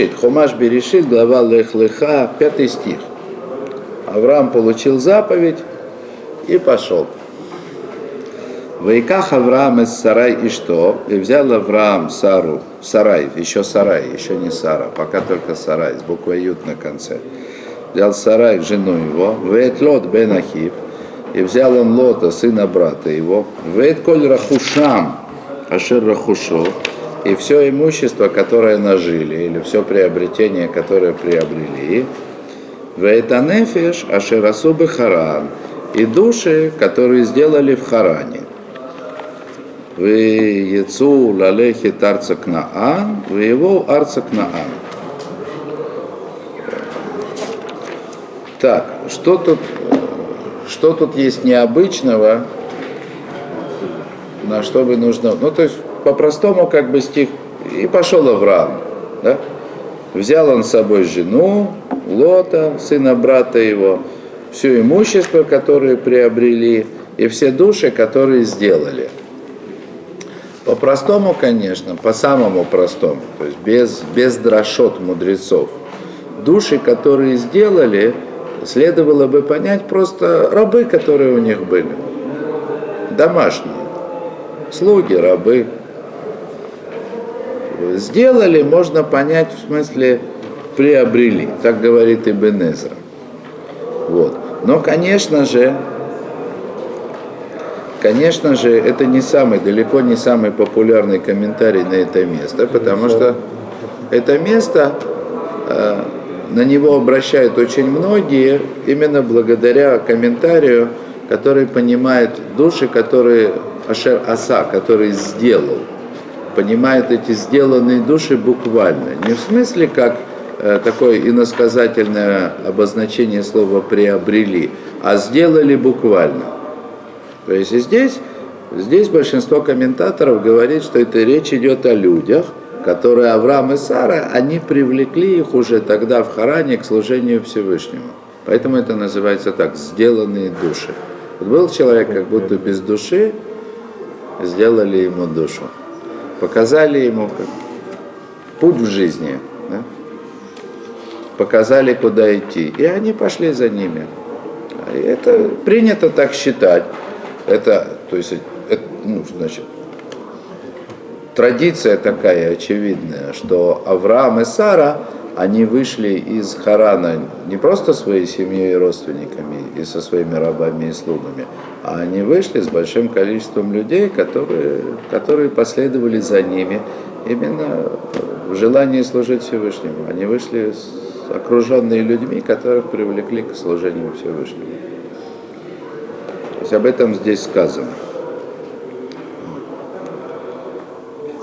Берешит, Хумаш Берешит, глава Лех-Леха, пятый стих. Авраам получил заповедь и пошел. Вайках Авраам из Сарай и что? И взял Авраам Сару, Сарай, еще Сарай, еще не Сара, пока только Сарай, с буквой Ют на конце. Взял Сарай, жену его, Вейт Лот бен Ахив, и взял он Лота, сына брата его, Вейт Коль Рахушам, Ашир Рахушо, и все имущество, которое нажили, или все приобретение, которое приобрели, Вейтанефеш Аширасубы Харан, и души, которые сделали в Харане. Вы яцу лалехи тарца кнаан, вы его арца кнаан. Так, что тут, что тут есть необычного, на что бы нужно... Ну, то есть, по-простому, как бы стих... И пошел Авраам, да? Взял он с собой жену, Лота, сына брата его, все имущество, которое приобрели, и все души, которые сделали – по-простому, конечно, по самому простому, то есть без, без дрошот мудрецов. Души, которые сделали, следовало бы понять просто рабы, которые у них были. Домашние. Слуги, рабы. Сделали, можно понять, в смысле, приобрели. Так говорит Ибн Эзра. Вот. Но, конечно же, Конечно же, это не самый, далеко не самый популярный комментарий на это место, потому что это место, э, на него обращают очень многие, именно благодаря комментарию, который понимает души, которые Ашер Аса, который сделал, понимает эти сделанные души буквально. Не в смысле, как э, такое иносказательное обозначение слова приобрели, а сделали буквально. То есть и здесь, здесь большинство комментаторов говорит, что это речь идет о людях, которые Авраам и Сара, они привлекли их уже тогда в Харане к служению Всевышнему. Поэтому это называется так, сделанные души. Вот был человек как будто без души, сделали ему душу. Показали ему путь в жизни. Да? Показали, куда идти. И они пошли за ними. И это принято так считать. Это, то есть, это, ну, значит, традиция такая очевидная, что Авраам и Сара, они вышли из Харана не просто своей семьей и родственниками, и со своими рабами и слугами, а они вышли с большим количеством людей, которые, которые последовали за ними именно в желании служить Всевышнему. Они вышли окруженные людьми, которых привлекли к служению Всевышнему есть об этом здесь сказано.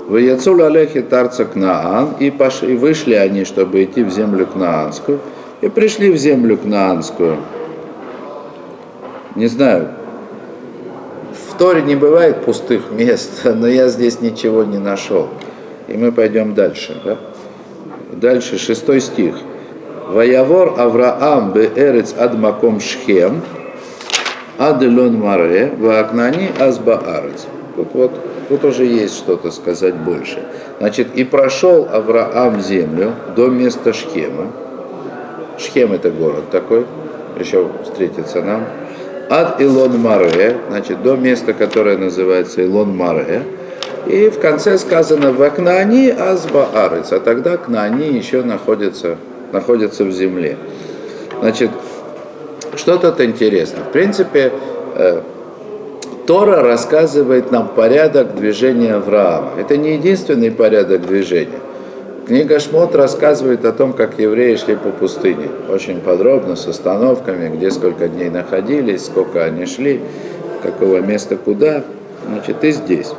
В Яцул Алехи Тарца Кнаан, и, вышли они, чтобы идти в землю Кнаанскую, и пришли в землю Кнаанскую. Не знаю, в Торе не бывает пустых мест, но я здесь ничего не нашел. И мы пойдем дальше. Да? Дальше, шестой стих. Ваявор Авраам бе эрец адмаком шхем, Аделон Маре, Вакнани Азба Арец. Тут вот, тут уже есть что-то сказать больше. Значит, и прошел Авраам землю до места Шхема. Шхем это город такой, еще встретится нам. Ад Илон Маре, значит, до места, которое называется Илон Маре. И в конце сказано в Акнани Азба Арец, а тогда Кнани еще находится, находится в земле. Значит, что тут интересно? В принципе, э, Тора рассказывает нам порядок движения Авраама. Это не единственный порядок движения. Книга Шмот рассказывает о том, как евреи шли по пустыне. Очень подробно, с остановками, где сколько дней находились, сколько они шли, какого места куда. Значит, и здесь.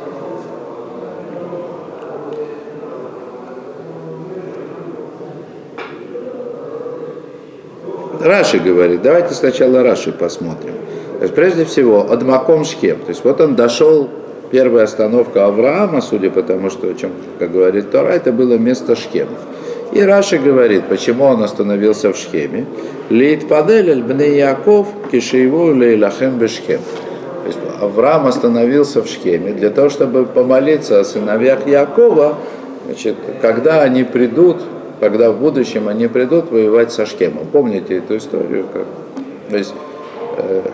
Раши говорит, давайте сначала Раши посмотрим. То есть, прежде всего, Адмаком Шхем. То есть вот он дошел, первая остановка Авраама, судя по тому, что, чем, как говорит Тора, это было место Шхема. И Раши говорит, почему он остановился в Шхеме. Лейт падель бне Яков кишееву лейлахем бешхем. То есть Авраам остановился в Шхеме для того, чтобы помолиться о сыновьях Якова, значит, когда они придут когда в будущем они придут воевать со Шхемом. Помните эту историю? Как? То есть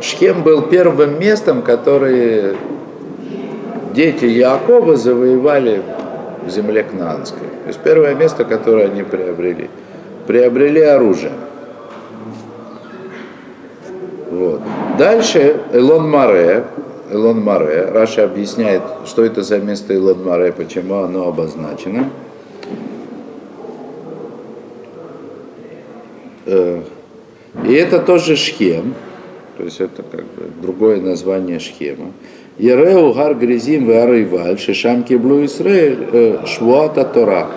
Шхем был первым местом, который дети Якова завоевали в земле Кнаанской. То есть первое место, которое они приобрели. Приобрели оружие. Вот. Дальше Элон Маре, Элон Маре, Раша объясняет, что это за место Элон Маре, почему оно обозначено. Э, и это тоже Шхем, то есть это как бы другое название Шхема. Ереу гар гризим варайваль, шишам киблу Исраэль, э, швуата Тора.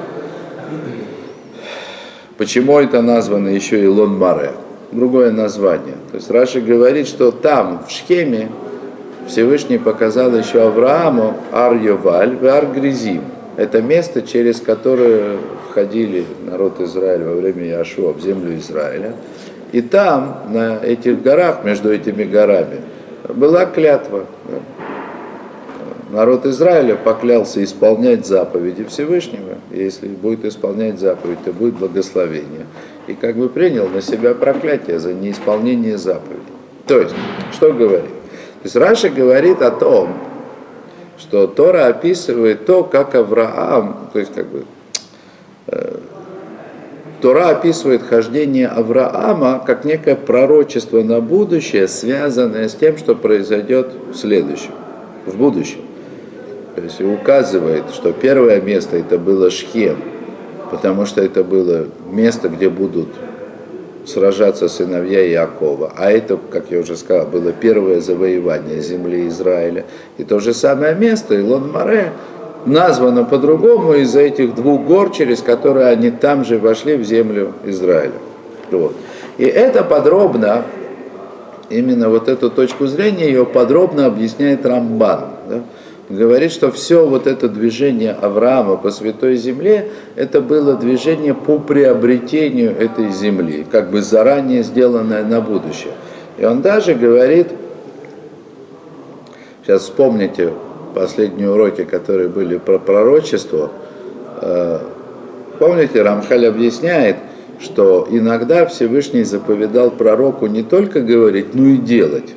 Почему это названо еще Илон Маре? Другое название. То есть Раши говорит, что там, в Шхеме, Всевышний показал еще Аврааму Ар-Йоваль в Ар-Гризим. Это место, через которое входили народ Израиля во время Яшуа в землю Израиля. И там, на этих горах, между этими горами, была клятва. Народ Израиля поклялся исполнять заповеди Всевышнего. Если будет исполнять заповедь, то будет благословение. И как бы принял на себя проклятие за неисполнение заповедей. То есть, что говорит? То есть Раша говорит о том, что Тора описывает то, как Авраам, то есть как бы э, Тора описывает хождение Авраама как некое пророчество на будущее, связанное с тем, что произойдет в следующем, в будущем. То есть указывает, что первое место это было Шхем, потому что это было место, где будут сражаться сыновья Якова. А это, как я уже сказал, было первое завоевание земли Израиля. И то же самое место, Илон Море, названо по-другому из-за этих двух гор, через которые они там же вошли в землю Израиля. Вот. И это подробно, именно вот эту точку зрения, ее подробно объясняет Рамбан. Да? говорит, что все вот это движение Авраама по Святой Земле, это было движение по приобретению этой земли, как бы заранее сделанное на будущее. И он даже говорит, сейчас вспомните последние уроки, которые были про пророчество, э, помните, Рамхаль объясняет, что иногда Всевышний заповедал пророку не только говорить, но и делать.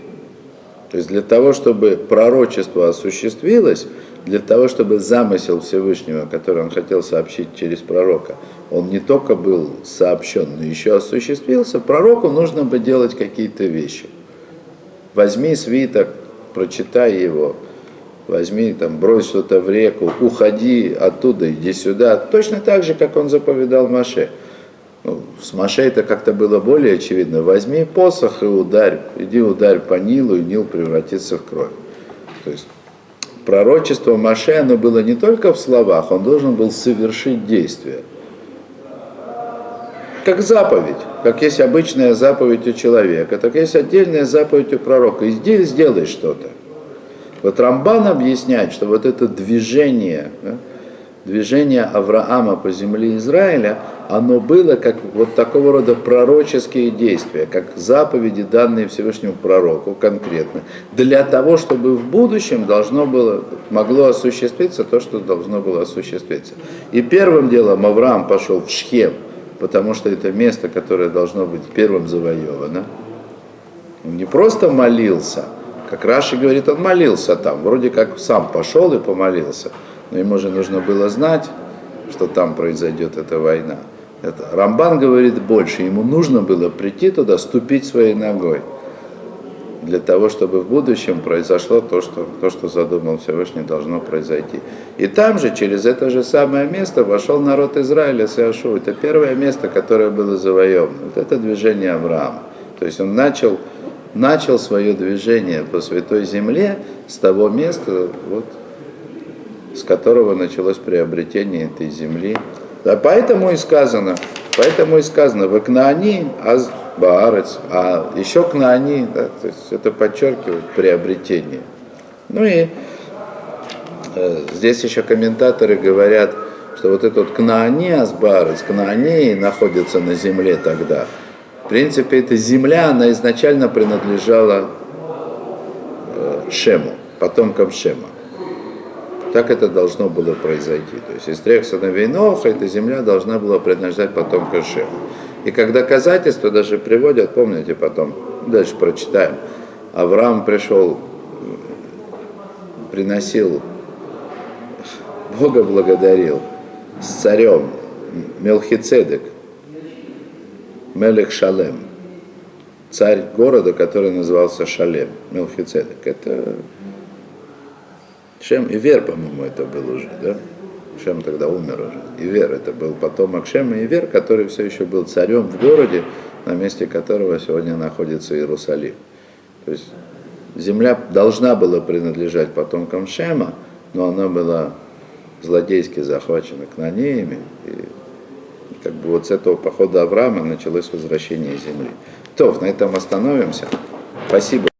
То есть для того, чтобы пророчество осуществилось, для того, чтобы замысел Всевышнего, который он хотел сообщить через пророка, он не только был сообщен, но еще осуществился, пророку нужно бы делать какие-то вещи. Возьми свиток, прочитай его, возьми, там, брось что-то в реку, уходи оттуда, иди сюда. Точно так же, как он заповедал Маше. Ну, с Машей это как-то было более очевидно. Возьми посох и ударь, иди ударь по Нилу, и Нил превратится в кровь. То есть пророчество Маше, оно было не только в словах, он должен был совершить действие. Как заповедь, как есть обычная заповедь у человека, так есть отдельная заповедь у пророка. Иди, сделай что-то. Вот Рамбан объясняет, что вот это движение, движение Авраама по земле Израиля, оно было как вот такого рода пророческие действия, как заповеди, данные Всевышнему пророку конкретно, для того, чтобы в будущем должно было, могло осуществиться то, что должно было осуществиться. И первым делом Авраам пошел в Шхем, потому что это место, которое должно быть первым завоевано. Он не просто молился, как Раши говорит, он молился там, вроде как сам пошел и помолился – но ему же нужно было знать, что там произойдет эта война. Это, Рамбан говорит больше, ему нужно было прийти туда, ступить своей ногой, для того, чтобы в будущем произошло то, что, то, что задумал Всевышний, должно произойти. И там же, через это же самое место, вошел народ Израиля с Иошуа. Это первое место, которое было завоевано. Вот это движение Авраама. То есть он начал, начал свое движение по Святой Земле с того места, вот, с которого началось приобретение этой земли. Да, поэтому и сказано, поэтому и сказано, в Кнаани аз Баарец, а еще Кнаани, да, то есть это подчеркивает приобретение. Ну и э, здесь еще комментаторы говорят, что вот этот Кнаани Азбарец, Кнаани находится на земле тогда. Принципе, эта земля, она изначально принадлежала э, Шему, потомкам Шема. Так это должно было произойти. То есть из трех сыновей Ноха эта земля должна была принадлежать потомкам Шема. И как доказательство даже приводят, помните потом, дальше прочитаем, Авраам пришел, приносил, Бога благодарил с царем Мелхицедек, Мелех Шалем, царь города, который назывался Шалем, Мелхицедек. Это Шем и Вер, по-моему, это был уже, да? Шем тогда умер уже. Ивер это был потомок Шема и Ивер, который все еще был царем в городе, на месте которого сегодня находится Иерусалим. То есть земля должна была принадлежать потомкам Шема, но она была злодейски захвачена кнанеями. И как бы вот с этого похода Авраама началось возвращение земли. То, на этом остановимся. Спасибо.